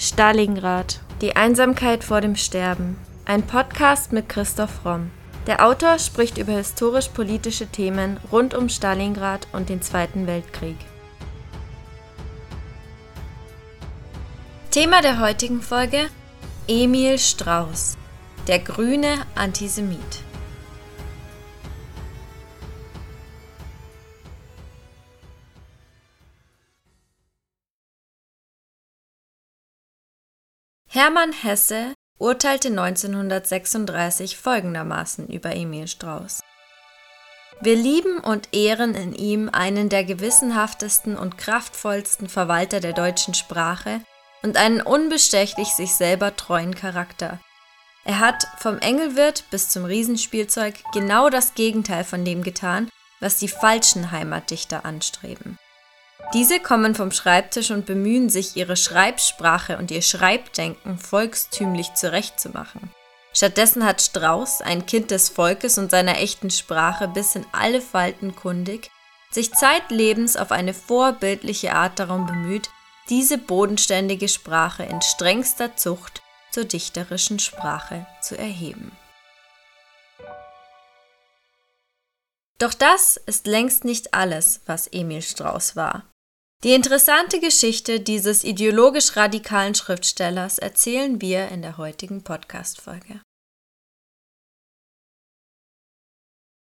Stalingrad. Die Einsamkeit vor dem Sterben. Ein Podcast mit Christoph Romm. Der Autor spricht über historisch-politische Themen rund um Stalingrad und den Zweiten Weltkrieg. Thema der heutigen Folge: Emil Strauß, der grüne Antisemit. Hermann Hesse urteilte 1936 folgendermaßen über Emil Strauß. Wir lieben und ehren in ihm einen der gewissenhaftesten und kraftvollsten Verwalter der deutschen Sprache und einen unbestechlich sich selber treuen Charakter. Er hat vom Engelwirt bis zum Riesenspielzeug genau das Gegenteil von dem getan, was die falschen Heimatdichter anstreben. Diese kommen vom Schreibtisch und bemühen sich, ihre Schreibsprache und ihr Schreibdenken volkstümlich zurechtzumachen. Stattdessen hat Strauß, ein Kind des Volkes und seiner echten Sprache bis in alle Falten kundig, sich zeitlebens auf eine vorbildliche Art darum bemüht, diese bodenständige Sprache in strengster Zucht zur dichterischen Sprache zu erheben. Doch das ist längst nicht alles, was Emil Strauß war. Die interessante Geschichte dieses ideologisch radikalen Schriftstellers erzählen wir in der heutigen Podcast-Folge.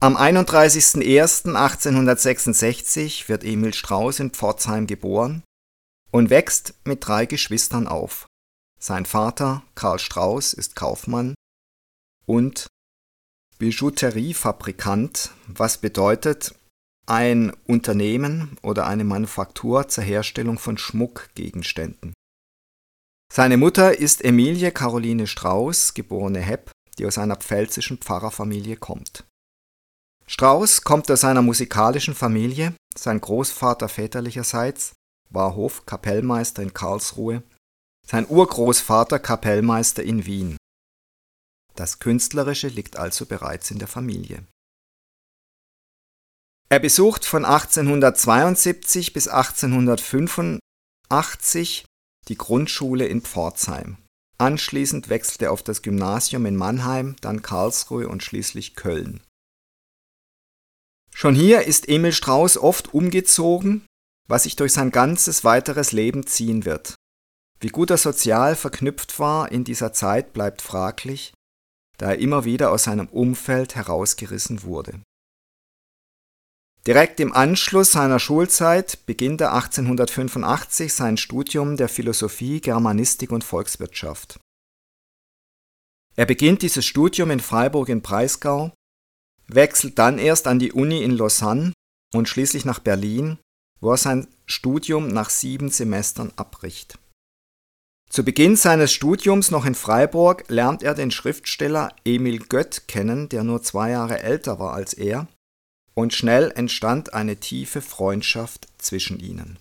Am 31.01.1866 wird Emil Strauß in Pforzheim geboren und wächst mit drei Geschwistern auf. Sein Vater, Karl Strauß, ist Kaufmann und Bijouteriefabrikant, was bedeutet, ein Unternehmen oder eine Manufaktur zur Herstellung von Schmuckgegenständen. Seine Mutter ist Emilie Caroline Strauß, geborene Hepp, die aus einer pfälzischen Pfarrerfamilie kommt. Strauß kommt aus einer musikalischen Familie, sein Großvater väterlicherseits war Hofkapellmeister in Karlsruhe, sein Urgroßvater Kapellmeister in Wien. Das Künstlerische liegt also bereits in der Familie. Er besucht von 1872 bis 1885 die Grundschule in Pforzheim. Anschließend wechselt er auf das Gymnasium in Mannheim, dann Karlsruhe und schließlich Köln. Schon hier ist Emil Strauß oft umgezogen, was sich durch sein ganzes weiteres Leben ziehen wird. Wie gut er sozial verknüpft war in dieser Zeit bleibt fraglich, da er immer wieder aus seinem Umfeld herausgerissen wurde. Direkt im Anschluss seiner Schulzeit beginnt er 1885 sein Studium der Philosophie, Germanistik und Volkswirtschaft. Er beginnt dieses Studium in Freiburg im Breisgau, wechselt dann erst an die Uni in Lausanne und schließlich nach Berlin, wo er sein Studium nach sieben Semestern abbricht. Zu Beginn seines Studiums noch in Freiburg lernt er den Schriftsteller Emil Gött kennen, der nur zwei Jahre älter war als er und schnell entstand eine tiefe Freundschaft zwischen ihnen.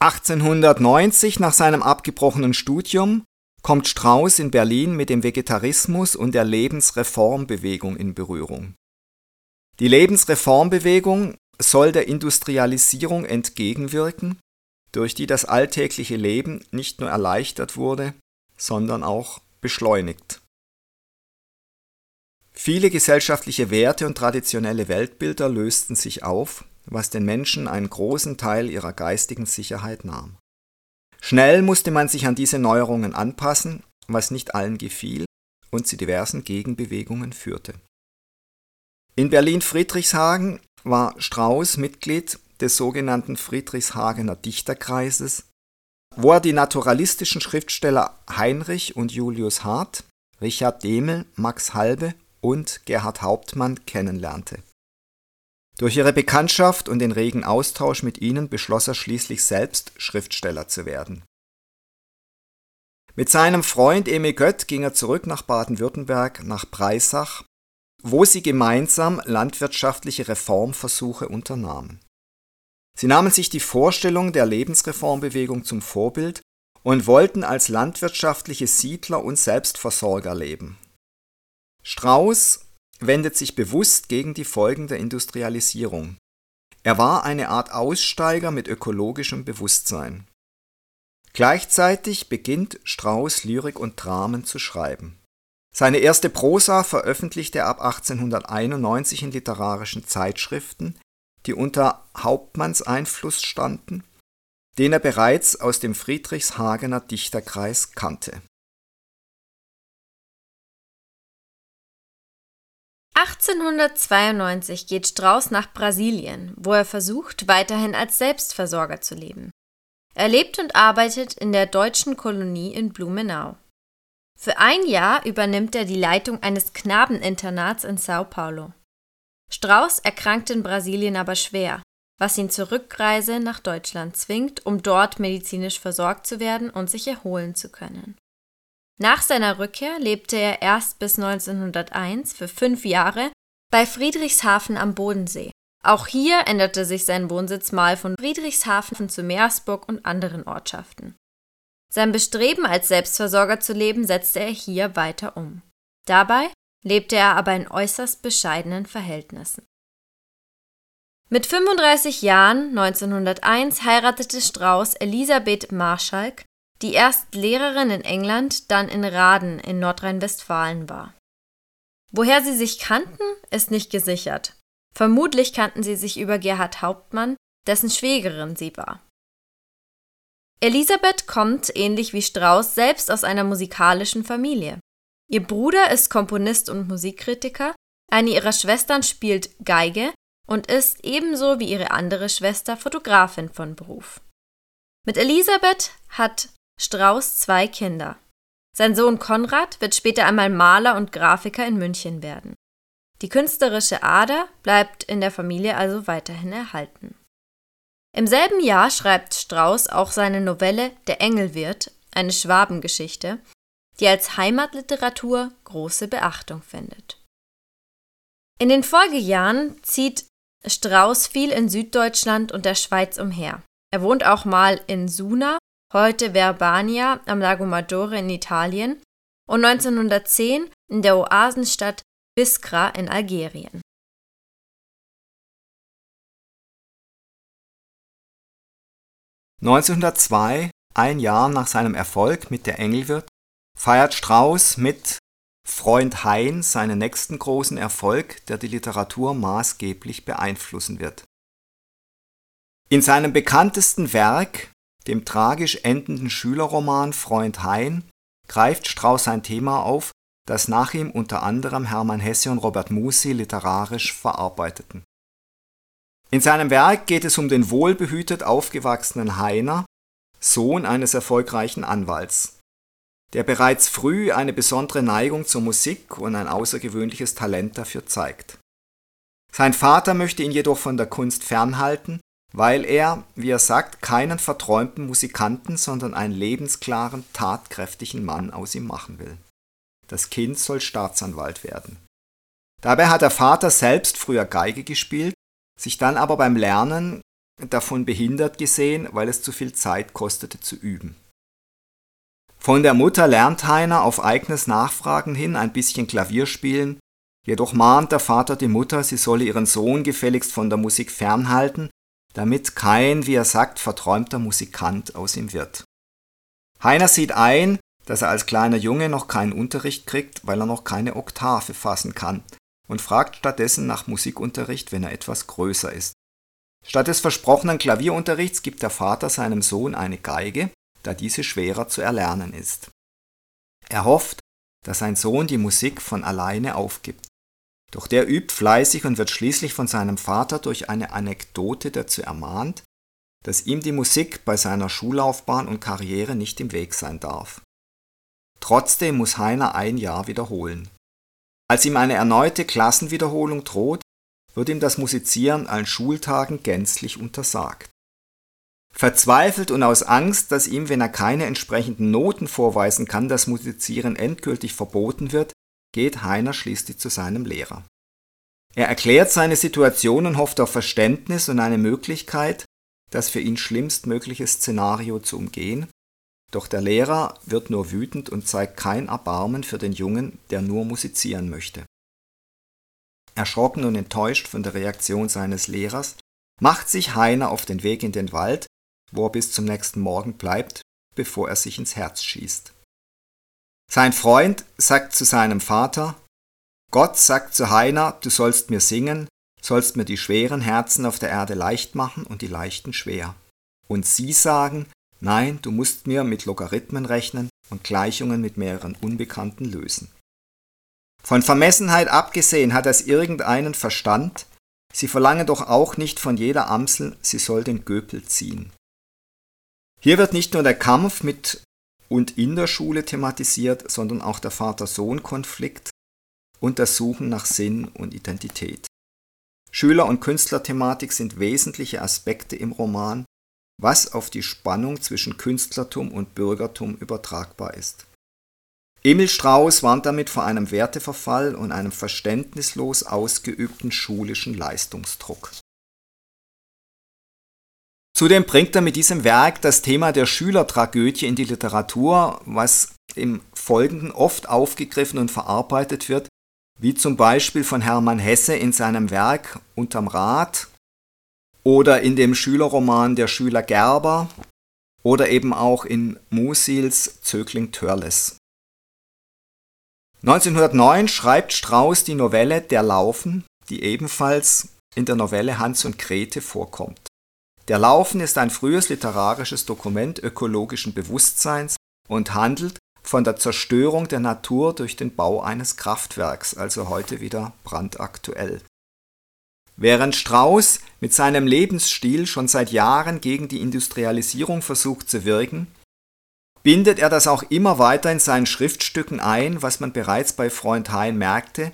1890, nach seinem abgebrochenen Studium, kommt Strauß in Berlin mit dem Vegetarismus und der Lebensreformbewegung in Berührung. Die Lebensreformbewegung soll der Industrialisierung entgegenwirken, durch die das alltägliche Leben nicht nur erleichtert wurde, sondern auch beschleunigt. Viele gesellschaftliche Werte und traditionelle Weltbilder lösten sich auf, was den Menschen einen großen Teil ihrer geistigen Sicherheit nahm. Schnell musste man sich an diese Neuerungen anpassen, was nicht allen gefiel und zu diversen Gegenbewegungen führte. In Berlin-Friedrichshagen war Strauß Mitglied des sogenannten Friedrichshagener Dichterkreises, wo er die naturalistischen Schriftsteller Heinrich und Julius Hart, Richard Demel, Max Halbe und Gerhard Hauptmann kennenlernte. Durch ihre Bekanntschaft und den regen Austausch mit ihnen beschloss er schließlich selbst Schriftsteller zu werden. Mit seinem Freund Emil Gött ging er zurück nach Baden-Württemberg, nach Breisach, wo sie gemeinsam landwirtschaftliche Reformversuche unternahmen. Sie nahmen sich die Vorstellung der Lebensreformbewegung zum Vorbild und wollten als landwirtschaftliche Siedler und Selbstversorger leben. Strauß wendet sich bewusst gegen die Folgen der Industrialisierung. Er war eine Art Aussteiger mit ökologischem Bewusstsein. Gleichzeitig beginnt Strauß Lyrik und Dramen zu schreiben. Seine erste Prosa veröffentlichte er ab 1891 in literarischen Zeitschriften, die unter Hauptmanns Einfluss standen, den er bereits aus dem Friedrichshagener Dichterkreis kannte. 1892 geht Strauß nach Brasilien, wo er versucht, weiterhin als Selbstversorger zu leben. Er lebt und arbeitet in der deutschen Kolonie in Blumenau. Für ein Jahr übernimmt er die Leitung eines Knabeninternats in Sao Paulo. Strauß erkrankt in Brasilien aber schwer, was ihn zur Rückreise nach Deutschland zwingt, um dort medizinisch versorgt zu werden und sich erholen zu können. Nach seiner Rückkehr lebte er erst bis 1901 für fünf Jahre bei Friedrichshafen am Bodensee. Auch hier änderte sich sein Wohnsitz mal von Friedrichshafen zu Meersburg und anderen Ortschaften. Sein Bestreben, als Selbstversorger zu leben, setzte er hier weiter um. Dabei lebte er aber in äußerst bescheidenen Verhältnissen. Mit 35 Jahren 1901 heiratete Strauß Elisabeth Marschalk, die erst Lehrerin in England, dann in Raden in Nordrhein-Westfalen war. Woher sie sich kannten, ist nicht gesichert. Vermutlich kannten sie sich über Gerhard Hauptmann, dessen Schwägerin sie war. Elisabeth kommt, ähnlich wie Strauß, selbst aus einer musikalischen Familie. Ihr Bruder ist Komponist und Musikkritiker, eine ihrer Schwestern spielt Geige und ist ebenso wie ihre andere Schwester Fotografin von Beruf. Mit Elisabeth hat Strauß zwei Kinder. Sein Sohn Konrad wird später einmal Maler und Grafiker in München werden. Die künstlerische Ader bleibt in der Familie also weiterhin erhalten. Im selben Jahr schreibt Strauß auch seine Novelle Der Engelwirt, eine Schwabengeschichte, die als Heimatliteratur große Beachtung findet. In den Folgejahren zieht Strauß viel in Süddeutschland und der Schweiz umher. Er wohnt auch mal in Suna, heute Verbania am Lago Maggiore in Italien und 1910 in der Oasenstadt Biskra in Algerien. (1902), ein Jahr nach seinem Erfolg mit Der Engelwirt, feiert Strauß mit Freund Hein seinen nächsten großen Erfolg, der die Literatur maßgeblich beeinflussen wird. In seinem bekanntesten Werk, dem tragisch endenden Schülerroman Freund Hein, greift Strauß ein Thema auf das nach ihm unter anderem Hermann Hesse und Robert Musi literarisch verarbeiteten. In seinem Werk geht es um den wohlbehütet aufgewachsenen Heiner, Sohn eines erfolgreichen Anwalts, der bereits früh eine besondere Neigung zur Musik und ein außergewöhnliches Talent dafür zeigt. Sein Vater möchte ihn jedoch von der Kunst fernhalten, weil er, wie er sagt, keinen verträumten Musikanten, sondern einen lebensklaren, tatkräftigen Mann aus ihm machen will das Kind soll Staatsanwalt werden. Dabei hat der Vater selbst früher Geige gespielt, sich dann aber beim Lernen davon behindert gesehen, weil es zu viel Zeit kostete zu üben. Von der Mutter lernt Heiner auf eigenes Nachfragen hin ein bisschen Klavier spielen, jedoch mahnt der Vater die Mutter, sie solle ihren Sohn gefälligst von der Musik fernhalten, damit kein, wie er sagt, verträumter Musikant aus ihm wird. Heiner sieht ein, dass er als kleiner Junge noch keinen Unterricht kriegt, weil er noch keine Oktave fassen kann und fragt stattdessen nach Musikunterricht, wenn er etwas größer ist. Statt des versprochenen Klavierunterrichts gibt der Vater seinem Sohn eine Geige, da diese schwerer zu erlernen ist. Er hofft, dass sein Sohn die Musik von alleine aufgibt. Doch der übt fleißig und wird schließlich von seinem Vater durch eine Anekdote dazu ermahnt, dass ihm die Musik bei seiner Schullaufbahn und Karriere nicht im Weg sein darf. Trotzdem muss Heiner ein Jahr wiederholen. Als ihm eine erneute Klassenwiederholung droht, wird ihm das Musizieren an Schultagen gänzlich untersagt. Verzweifelt und aus Angst, dass ihm, wenn er keine entsprechenden Noten vorweisen kann, das Musizieren endgültig verboten wird, geht Heiner schließlich zu seinem Lehrer. Er erklärt seine Situation und hofft auf Verständnis und eine Möglichkeit, das für ihn schlimmstmögliche Szenario zu umgehen, doch der Lehrer wird nur wütend und zeigt kein Erbarmen für den Jungen, der nur musizieren möchte. Erschrocken und enttäuscht von der Reaktion seines Lehrers, macht sich Heiner auf den Weg in den Wald, wo er bis zum nächsten Morgen bleibt, bevor er sich ins Herz schießt. Sein Freund sagt zu seinem Vater, Gott sagt zu Heiner, du sollst mir singen, sollst mir die schweren Herzen auf der Erde leicht machen und die leichten schwer. Und sie sagen, nein, du musst mir mit Logarithmen rechnen und Gleichungen mit mehreren Unbekannten lösen. Von Vermessenheit abgesehen hat es irgendeinen Verstand, sie verlangen doch auch nicht von jeder Amsel, sie soll den Göpel ziehen. Hier wird nicht nur der Kampf mit und in der Schule thematisiert, sondern auch der Vater-Sohn-Konflikt und das Suchen nach Sinn und Identität. Schüler- und Künstlerthematik sind wesentliche Aspekte im Roman, was auf die Spannung zwischen Künstlertum und Bürgertum übertragbar ist. Emil Strauß warnt damit vor einem Werteverfall und einem verständnislos ausgeübten schulischen Leistungsdruck. Zudem bringt er mit diesem Werk das Thema der Schülertragödie in die Literatur, was im Folgenden oft aufgegriffen und verarbeitet wird, wie zum Beispiel von Hermann Hesse in seinem Werk Unterm Rad oder in dem Schülerroman Der Schüler Gerber oder eben auch in Musils Zögling Törles. 1909 schreibt Strauß die Novelle Der Laufen, die ebenfalls in der Novelle Hans und Grete vorkommt. Der Laufen ist ein frühes literarisches Dokument ökologischen Bewusstseins und handelt von der Zerstörung der Natur durch den Bau eines Kraftwerks, also heute wieder brandaktuell. Während Strauß mit seinem Lebensstil schon seit Jahren gegen die Industrialisierung versucht zu wirken, bindet er das auch immer weiter in seinen Schriftstücken ein, was man bereits bei Freund Hein merkte,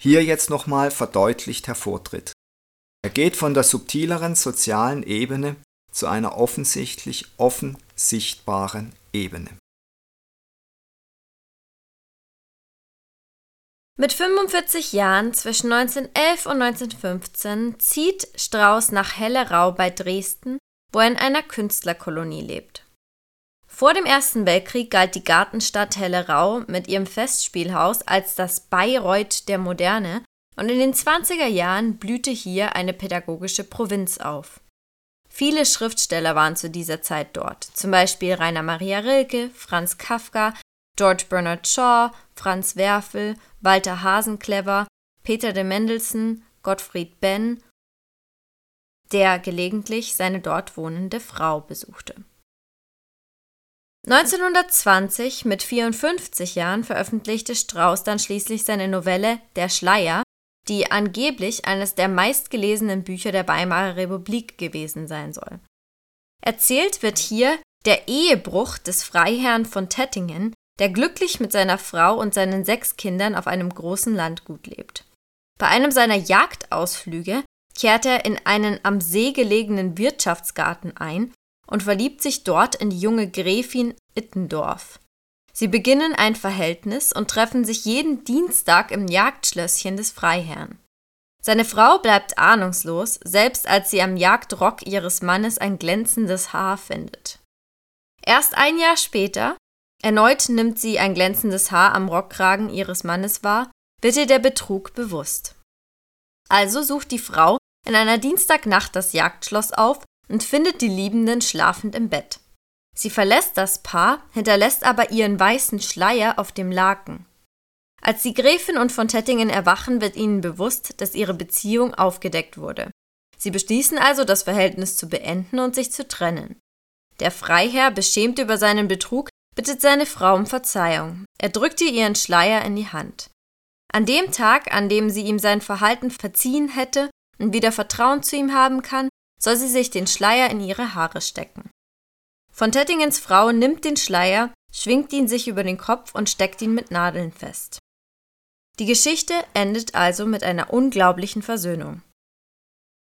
hier jetzt nochmal verdeutlicht hervortritt. Er geht von der subtileren sozialen Ebene zu einer offensichtlich offen sichtbaren Ebene. Mit 45 Jahren zwischen 1911 und 1915 zieht Strauß nach Hellerau bei Dresden, wo er in einer Künstlerkolonie lebt. Vor dem Ersten Weltkrieg galt die Gartenstadt Hellerau mit ihrem Festspielhaus als das Bayreuth der Moderne und in den 20er Jahren blühte hier eine pädagogische Provinz auf. Viele Schriftsteller waren zu dieser Zeit dort, zum Beispiel Rainer Maria Rilke, Franz Kafka, George Bernard Shaw, Franz Werfel, Walter Hasenclever, Peter de Mendelssohn, Gottfried Benn, der gelegentlich seine dort wohnende Frau besuchte. 1920, mit 54 Jahren, veröffentlichte Strauß dann schließlich seine Novelle Der Schleier, die angeblich eines der meistgelesenen Bücher der Weimarer Republik gewesen sein soll. Erzählt wird hier der Ehebruch des Freiherrn von Tettingen, der glücklich mit seiner Frau und seinen sechs Kindern auf einem großen Landgut lebt. Bei einem seiner Jagdausflüge kehrt er in einen am See gelegenen Wirtschaftsgarten ein und verliebt sich dort in die junge Gräfin Ittendorf. Sie beginnen ein Verhältnis und treffen sich jeden Dienstag im Jagdschlösschen des Freiherrn. Seine Frau bleibt ahnungslos, selbst als sie am Jagdrock ihres Mannes ein glänzendes Haar findet. Erst ein Jahr später, Erneut nimmt sie ein glänzendes Haar am Rockkragen ihres Mannes wahr, wird ihr der Betrug bewusst. Also sucht die Frau in einer Dienstagnacht das Jagdschloss auf und findet die Liebenden schlafend im Bett. Sie verlässt das Paar, hinterlässt aber ihren weißen Schleier auf dem Laken. Als die Gräfin und von Tettingen erwachen, wird ihnen bewusst, dass ihre Beziehung aufgedeckt wurde. Sie beschließen also, das Verhältnis zu beenden und sich zu trennen. Der Freiherr, beschämt über seinen Betrug, bittet seine Frau um Verzeihung. Er drückt ihr ihren Schleier in die Hand. An dem Tag, an dem sie ihm sein Verhalten verziehen hätte und wieder Vertrauen zu ihm haben kann, soll sie sich den Schleier in ihre Haare stecken. Von Tettingens Frau nimmt den Schleier, schwingt ihn sich über den Kopf und steckt ihn mit Nadeln fest. Die Geschichte endet also mit einer unglaublichen Versöhnung.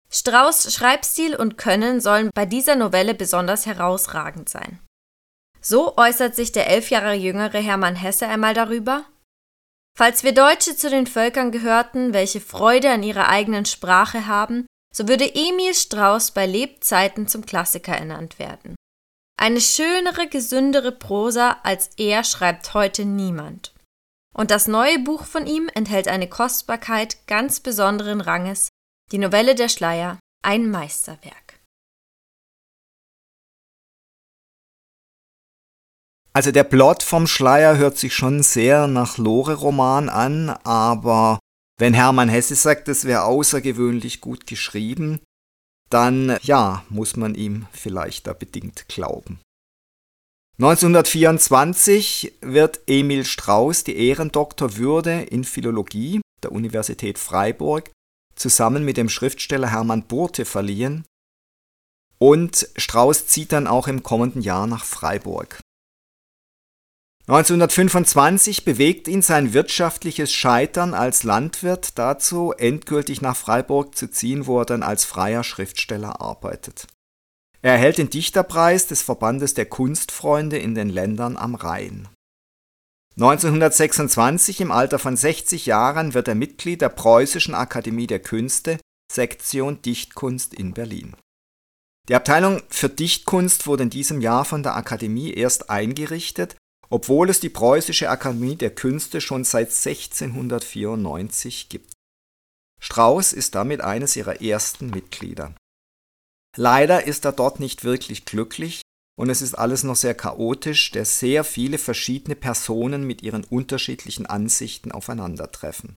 Strauß Schreibstil und Können sollen bei dieser Novelle besonders herausragend sein. So äußert sich der elf Jahre jüngere Hermann Hesse einmal darüber. Falls wir Deutsche zu den Völkern gehörten, welche Freude an ihrer eigenen Sprache haben, so würde Emil Strauß bei Lebzeiten zum Klassiker ernannt werden. Eine schönere, gesündere Prosa als er schreibt heute niemand. Und das neue Buch von ihm enthält eine Kostbarkeit ganz besonderen Ranges, die Novelle der Schleier, ein Meisterwerk. Also der Plot vom Schleier hört sich schon sehr nach Lore-Roman an, aber wenn Hermann Hesse sagt, es wäre außergewöhnlich gut geschrieben, dann ja, muss man ihm vielleicht da bedingt glauben. 1924 wird Emil Strauß die Ehrendoktorwürde in Philologie der Universität Freiburg zusammen mit dem Schriftsteller Hermann Burte verliehen und Strauß zieht dann auch im kommenden Jahr nach Freiburg. 1925 bewegt ihn sein wirtschaftliches Scheitern als Landwirt dazu, endgültig nach Freiburg zu ziehen, wo er dann als freier Schriftsteller arbeitet. Er erhält den Dichterpreis des Verbandes der Kunstfreunde in den Ländern am Rhein. 1926, im Alter von 60 Jahren, wird er Mitglied der Preußischen Akademie der Künste, Sektion Dichtkunst in Berlin. Die Abteilung für Dichtkunst wurde in diesem Jahr von der Akademie erst eingerichtet, obwohl es die Preußische Akademie der Künste schon seit 1694 gibt. Strauß ist damit eines ihrer ersten Mitglieder. Leider ist er dort nicht wirklich glücklich und es ist alles noch sehr chaotisch, der sehr viele verschiedene Personen mit ihren unterschiedlichen Ansichten aufeinandertreffen.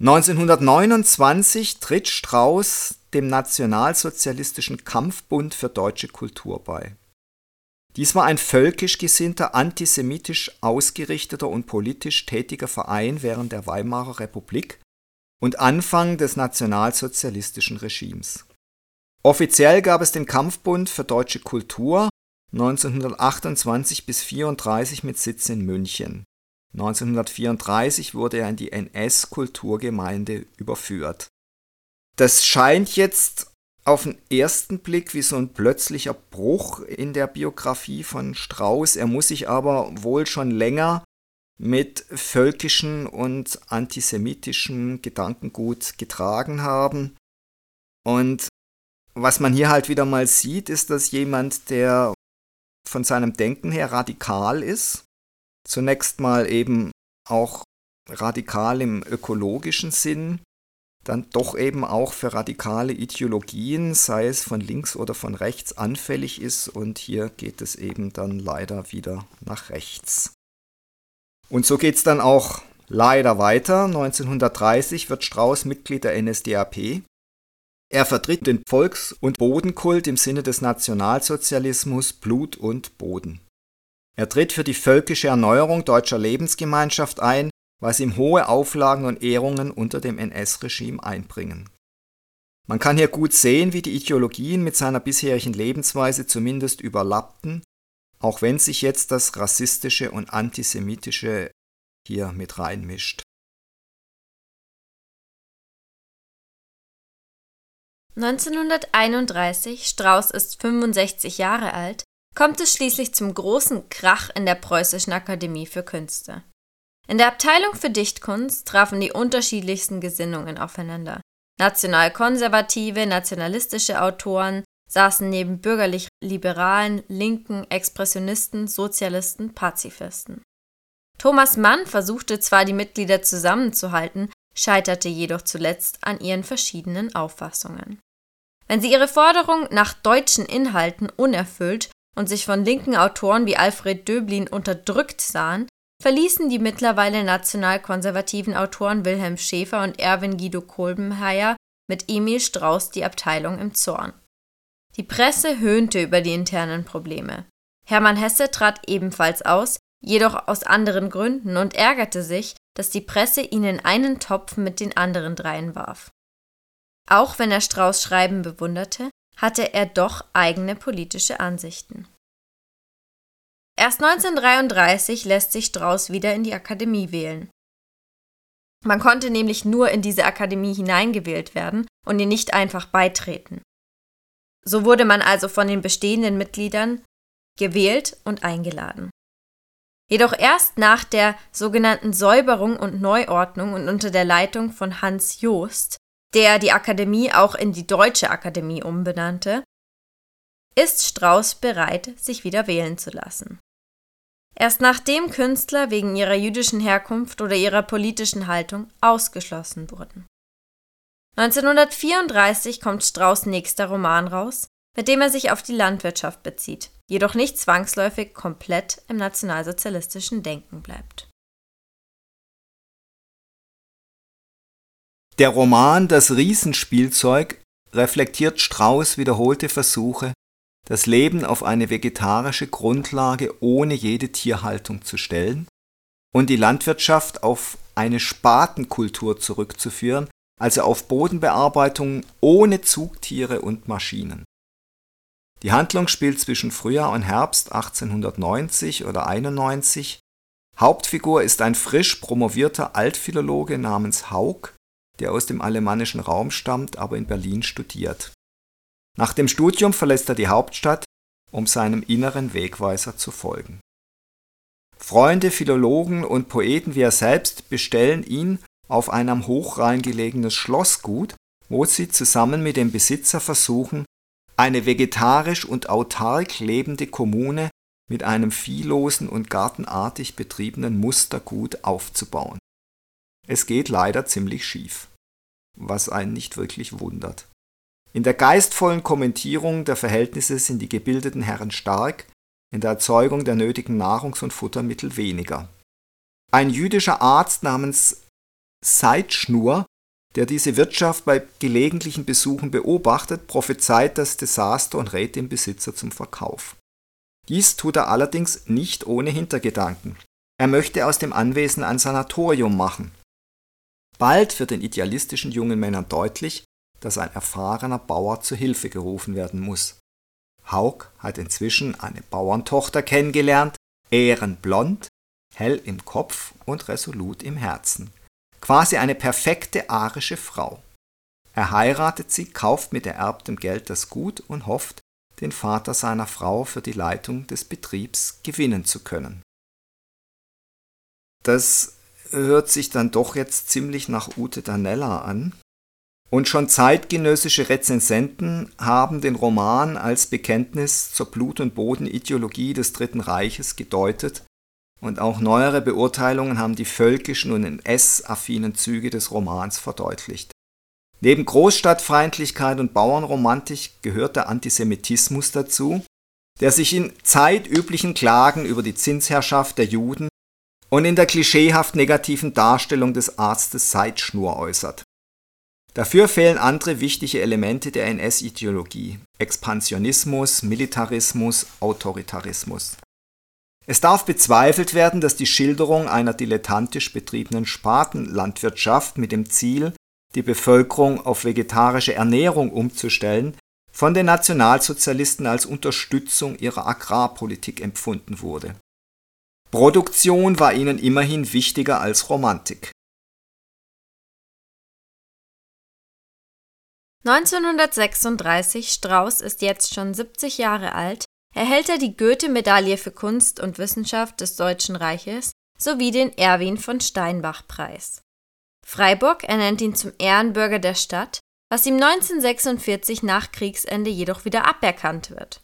1929 tritt Strauß dem Nationalsozialistischen Kampfbund für deutsche Kultur bei. Dies war ein völkisch gesinnter, antisemitisch ausgerichteter und politisch tätiger Verein während der Weimarer Republik und Anfang des nationalsozialistischen Regimes. Offiziell gab es den Kampfbund für deutsche Kultur 1928 bis 34 mit Sitz in München. 1934 wurde er in die NS-Kulturgemeinde überführt. Das scheint jetzt auf den ersten Blick wie so ein plötzlicher Bruch in der Biografie von Strauß. Er muss sich aber wohl schon länger mit völkischen und antisemitischem Gedankengut getragen haben. Und was man hier halt wieder mal sieht, ist, dass jemand, der von seinem Denken her radikal ist, zunächst mal eben auch radikal im ökologischen Sinn, dann doch eben auch für radikale Ideologien, sei es von links oder von rechts, anfällig ist und hier geht es eben dann leider wieder nach rechts. Und so geht es dann auch leider weiter. 1930 wird Strauß Mitglied der NSDAP er vertritt den Volks- und Bodenkult im Sinne des Nationalsozialismus Blut und Boden. Er tritt für die völkische Erneuerung deutscher Lebensgemeinschaft ein, was ihm hohe Auflagen und Ehrungen unter dem NS-Regime einbringen. Man kann hier gut sehen, wie die Ideologien mit seiner bisherigen Lebensweise zumindest überlappten, auch wenn sich jetzt das Rassistische und Antisemitische hier mit reinmischt. 1931, Strauß ist 65 Jahre alt, kommt es schließlich zum großen Krach in der Preußischen Akademie für Künste. In der Abteilung für Dichtkunst trafen die unterschiedlichsten Gesinnungen aufeinander. Nationalkonservative, nationalistische Autoren saßen neben bürgerlich-liberalen, linken, Expressionisten, Sozialisten, Pazifisten. Thomas Mann versuchte zwar die Mitglieder zusammenzuhalten, scheiterte jedoch zuletzt an ihren verschiedenen Auffassungen. Wenn sie ihre Forderung nach deutschen Inhalten unerfüllt und sich von linken Autoren wie Alfred Döblin unterdrückt sahen, verließen die mittlerweile nationalkonservativen Autoren Wilhelm Schäfer und Erwin Guido Kolbenheier mit Emil Strauß die Abteilung im Zorn. Die Presse höhnte über die internen Probleme. Hermann Hesse trat ebenfalls aus, jedoch aus anderen Gründen und ärgerte sich, dass die Presse ihn in einen Topf mit den anderen dreien warf. Auch wenn er Strauß Schreiben bewunderte, hatte er doch eigene politische Ansichten. Erst 1933 lässt sich Strauß wieder in die Akademie wählen. Man konnte nämlich nur in diese Akademie hineingewählt werden und ihr nicht einfach beitreten. So wurde man also von den bestehenden Mitgliedern gewählt und eingeladen. Jedoch erst nach der sogenannten Säuberung und Neuordnung und unter der Leitung von Hans Joost, der die Akademie auch in die Deutsche Akademie umbenannte, ist Strauß bereit, sich wieder wählen zu lassen. Erst nachdem Künstler wegen ihrer jüdischen Herkunft oder ihrer politischen Haltung ausgeschlossen wurden. 1934 kommt Strauß nächster Roman raus, mit dem er sich auf die Landwirtschaft bezieht, jedoch nicht zwangsläufig komplett im nationalsozialistischen Denken bleibt. Der Roman Das Riesenspielzeug reflektiert Strauß wiederholte Versuche, das Leben auf eine vegetarische Grundlage ohne jede Tierhaltung zu stellen und die Landwirtschaft auf eine Spatenkultur zurückzuführen, also auf Bodenbearbeitung ohne Zugtiere und Maschinen. Die Handlung spielt zwischen Frühjahr und Herbst 1890 oder 91. Hauptfigur ist ein frisch promovierter Altphilologe namens Haug, der aus dem alemannischen Raum stammt, aber in Berlin studiert. Nach dem Studium verlässt er die Hauptstadt, um seinem inneren Wegweiser zu folgen. Freunde, Philologen und Poeten wie er selbst bestellen ihn auf ein am Hochrhein gelegenes Schlossgut, wo sie zusammen mit dem Besitzer versuchen, eine vegetarisch und autark lebende Kommune mit einem viehlosen und gartenartig betriebenen Mustergut aufzubauen. Es geht leider ziemlich schief, was einen nicht wirklich wundert. In der geistvollen Kommentierung der Verhältnisse sind die gebildeten Herren stark, in der Erzeugung der nötigen Nahrungs- und Futtermittel weniger. Ein jüdischer Arzt namens Seitschnur, der diese Wirtschaft bei gelegentlichen Besuchen beobachtet, prophezeit das Desaster und rät dem Besitzer zum Verkauf. Dies tut er allerdings nicht ohne Hintergedanken. Er möchte aus dem Anwesen ein Sanatorium machen. Bald wird den idealistischen jungen Männern deutlich, dass ein erfahrener Bauer zu Hilfe gerufen werden muss. Haug hat inzwischen eine Bauerntochter kennengelernt, ehrenblond, hell im Kopf und resolut im Herzen. Quasi eine perfekte arische Frau. Er heiratet sie, kauft mit ererbtem Geld das Gut und hofft, den Vater seiner Frau für die Leitung des Betriebs gewinnen zu können. Das hört sich dann doch jetzt ziemlich nach Ute Danella an. Und schon zeitgenössische Rezensenten haben den Roman als Bekenntnis zur Blut- und Bodenideologie des Dritten Reiches gedeutet und auch neuere Beurteilungen haben die völkischen und NS-affinen Züge des Romans verdeutlicht. Neben Großstadtfeindlichkeit und Bauernromantik gehört der Antisemitismus dazu, der sich in zeitüblichen Klagen über die Zinsherrschaft der Juden und in der klischeehaft negativen Darstellung des Arztes Seitschnur äußert. Dafür fehlen andere wichtige Elemente der NS-Ideologie Expansionismus, Militarismus, Autoritarismus. Es darf bezweifelt werden, dass die Schilderung einer dilettantisch betriebenen Spatenlandwirtschaft mit dem Ziel, die Bevölkerung auf vegetarische Ernährung umzustellen, von den Nationalsozialisten als Unterstützung ihrer Agrarpolitik empfunden wurde. Produktion war ihnen immerhin wichtiger als Romantik. 1936, Strauß ist jetzt schon 70 Jahre alt, erhält er die Goethe-Medaille für Kunst und Wissenschaft des Deutschen Reiches sowie den Erwin von Steinbach-Preis. Freiburg ernennt ihn zum Ehrenbürger der Stadt, was ihm 1946 nach Kriegsende jedoch wieder aberkannt wird.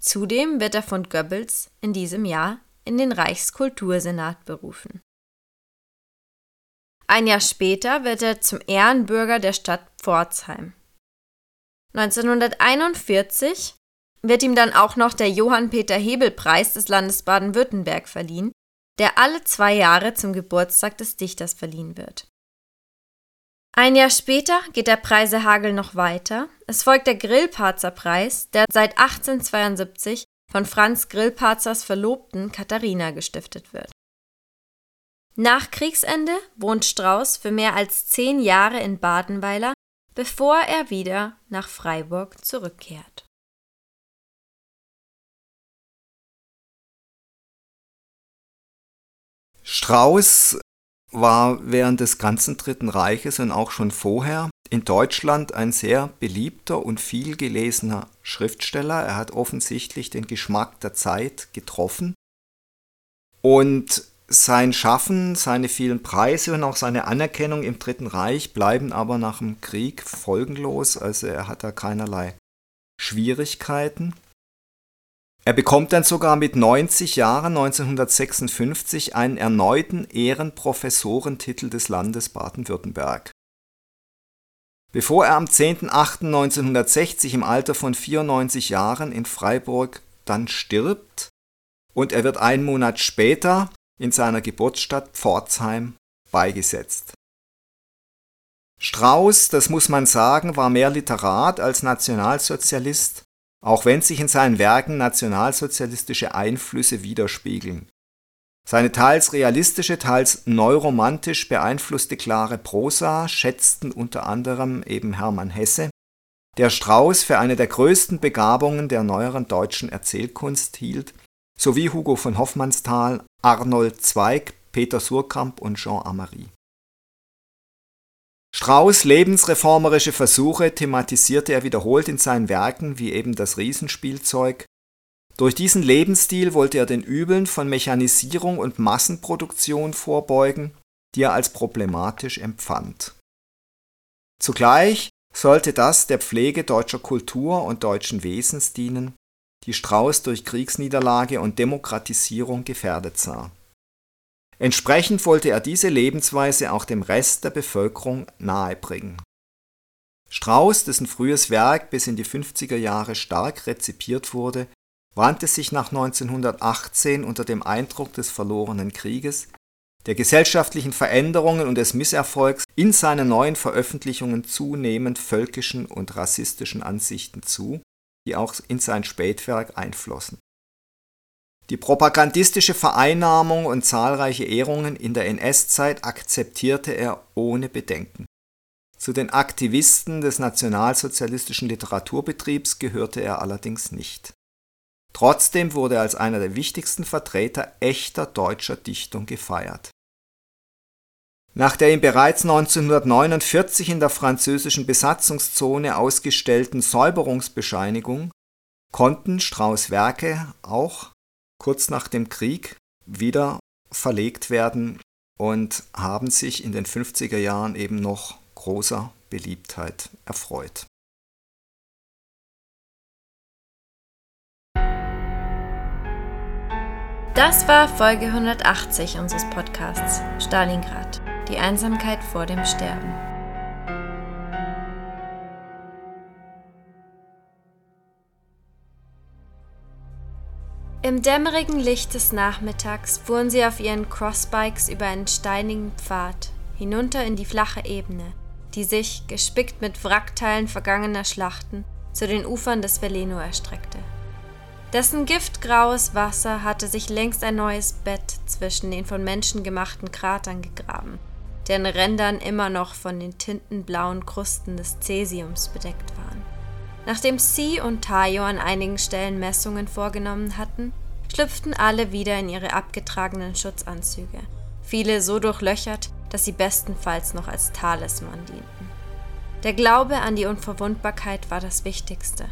Zudem wird er von Goebbels in diesem Jahr in den Reichskultursenat berufen. Ein Jahr später wird er zum Ehrenbürger der Stadt Pforzheim. 1941 wird ihm dann auch noch der Johann Peter Hebel Preis des Landes Baden-Württemberg verliehen, der alle zwei Jahre zum Geburtstag des Dichters verliehen wird. Ein Jahr später geht der Preisehagel noch weiter. Es folgt der Grillparzer Preis, der seit 1872 von Franz Grillparzers Verlobten Katharina gestiftet wird. Nach Kriegsende wohnt Strauß für mehr als zehn Jahre in Badenweiler, bevor er wieder nach Freiburg zurückkehrt. Strauß war während des ganzen Dritten Reiches und auch schon vorher in Deutschland ein sehr beliebter und viel gelesener Schriftsteller. Er hat offensichtlich den Geschmack der Zeit getroffen. Und sein Schaffen, seine vielen Preise und auch seine Anerkennung im Dritten Reich bleiben aber nach dem Krieg folgenlos. Also er hat da keinerlei Schwierigkeiten. Er bekommt dann sogar mit 90 Jahren 1956 einen erneuten Ehrenprofessorentitel des Landes Baden-Württemberg. bevor er am 10.08.1960 im Alter von 94 Jahren in Freiburg dann stirbt und er wird einen Monat später in seiner Geburtsstadt Pforzheim beigesetzt. Strauß, das muss man sagen, war mehr Literat als Nationalsozialist, auch wenn sich in seinen Werken nationalsozialistische Einflüsse widerspiegeln. Seine teils realistische, teils neuromantisch beeinflusste klare Prosa schätzten unter anderem eben Hermann Hesse, der Strauß für eine der größten Begabungen der neueren deutschen Erzählkunst hielt, sowie Hugo von Hoffmannsthal, Arnold Zweig, Peter Surkamp und Jean Amary. Strauß lebensreformerische Versuche thematisierte er wiederholt in seinen Werken wie eben das Riesenspielzeug. Durch diesen Lebensstil wollte er den Übeln von Mechanisierung und Massenproduktion vorbeugen, die er als problematisch empfand. Zugleich sollte das der Pflege deutscher Kultur und deutschen Wesens dienen, die Strauß durch Kriegsniederlage und Demokratisierung gefährdet sah Entsprechend wollte er diese Lebensweise auch dem Rest der Bevölkerung nahebringen. Strauß, dessen frühes Werk bis in die 50er Jahre stark rezipiert wurde, wandte sich nach 1918 unter dem Eindruck des verlorenen Krieges, der gesellschaftlichen Veränderungen und des Misserfolgs in seinen neuen Veröffentlichungen zunehmend völkischen und rassistischen Ansichten zu, die auch in sein Spätwerk einflossen die propagandistische Vereinnahmung und zahlreiche Ehrungen in der NS-Zeit akzeptierte er ohne Bedenken. Zu den Aktivisten des nationalsozialistischen Literaturbetriebs gehörte er allerdings nicht. Trotzdem wurde er als einer der wichtigsten Vertreter echter deutscher Dichtung gefeiert. Nach der ihm bereits 1949 in der französischen Besatzungszone ausgestellten Säuberungsbescheinigung konnten Strauß Werke auch kurz nach dem Krieg wieder verlegt werden und haben sich in den 50er Jahren eben noch großer Beliebtheit erfreut. Das war Folge 180 unseres Podcasts Stalingrad, die Einsamkeit vor dem Sterben. Im dämmerigen Licht des Nachmittags fuhren sie auf ihren Crossbikes über einen steinigen Pfad hinunter in die flache Ebene, die sich, gespickt mit Wrackteilen vergangener Schlachten, zu den Ufern des Veleno erstreckte. Dessen giftgraues Wasser hatte sich längst ein neues Bett zwischen den von Menschen gemachten Kratern gegraben, deren Rändern immer noch von den tintenblauen Krusten des Cäsiums bedeckt waren. Nachdem Sie und Tayo an einigen Stellen Messungen vorgenommen hatten, schlüpften alle wieder in ihre abgetragenen Schutzanzüge, viele so durchlöchert, dass sie bestenfalls noch als Talisman dienten. Der Glaube an die Unverwundbarkeit war das Wichtigste.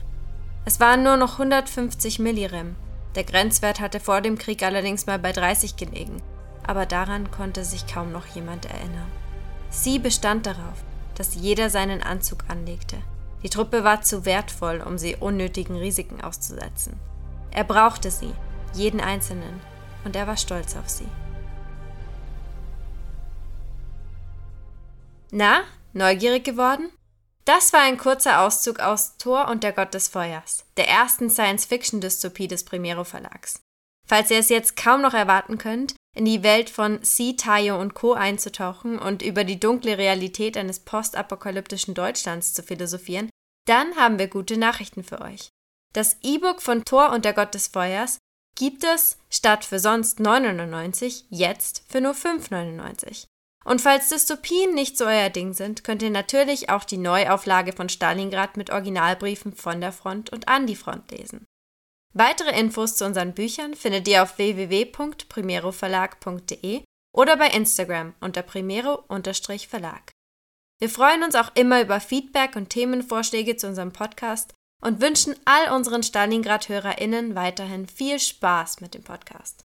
Es waren nur noch 150 Millirem. Der Grenzwert hatte vor dem Krieg allerdings mal bei 30 gelegen, aber daran konnte sich kaum noch jemand erinnern. Sie bestand darauf, dass jeder seinen Anzug anlegte, die Truppe war zu wertvoll, um sie unnötigen Risiken auszusetzen. Er brauchte sie, jeden einzelnen, und er war stolz auf sie. Na, neugierig geworden? Das war ein kurzer Auszug aus Thor und der Gott des Feuers, der ersten Science-Fiction-Dystopie des Primero Verlags. Falls ihr es jetzt kaum noch erwarten könnt, in die Welt von C. Tayo und Co. einzutauchen und über die dunkle Realität eines postapokalyptischen Deutschlands zu philosophieren, dann haben wir gute Nachrichten für euch. Das E-Book von Thor und der Gott des Feuers gibt es statt für sonst 9,99 jetzt für nur 5,99. Und falls Dystopien nicht so euer Ding sind, könnt ihr natürlich auch die Neuauflage von Stalingrad mit Originalbriefen von der Front und an die Front lesen. Weitere Infos zu unseren Büchern findet ihr auf www.primeroverlag.de oder bei Instagram unter primero-verlag. Wir freuen uns auch immer über Feedback und Themenvorschläge zu unserem Podcast und wünschen all unseren Stalingrad-HörerInnen weiterhin viel Spaß mit dem Podcast.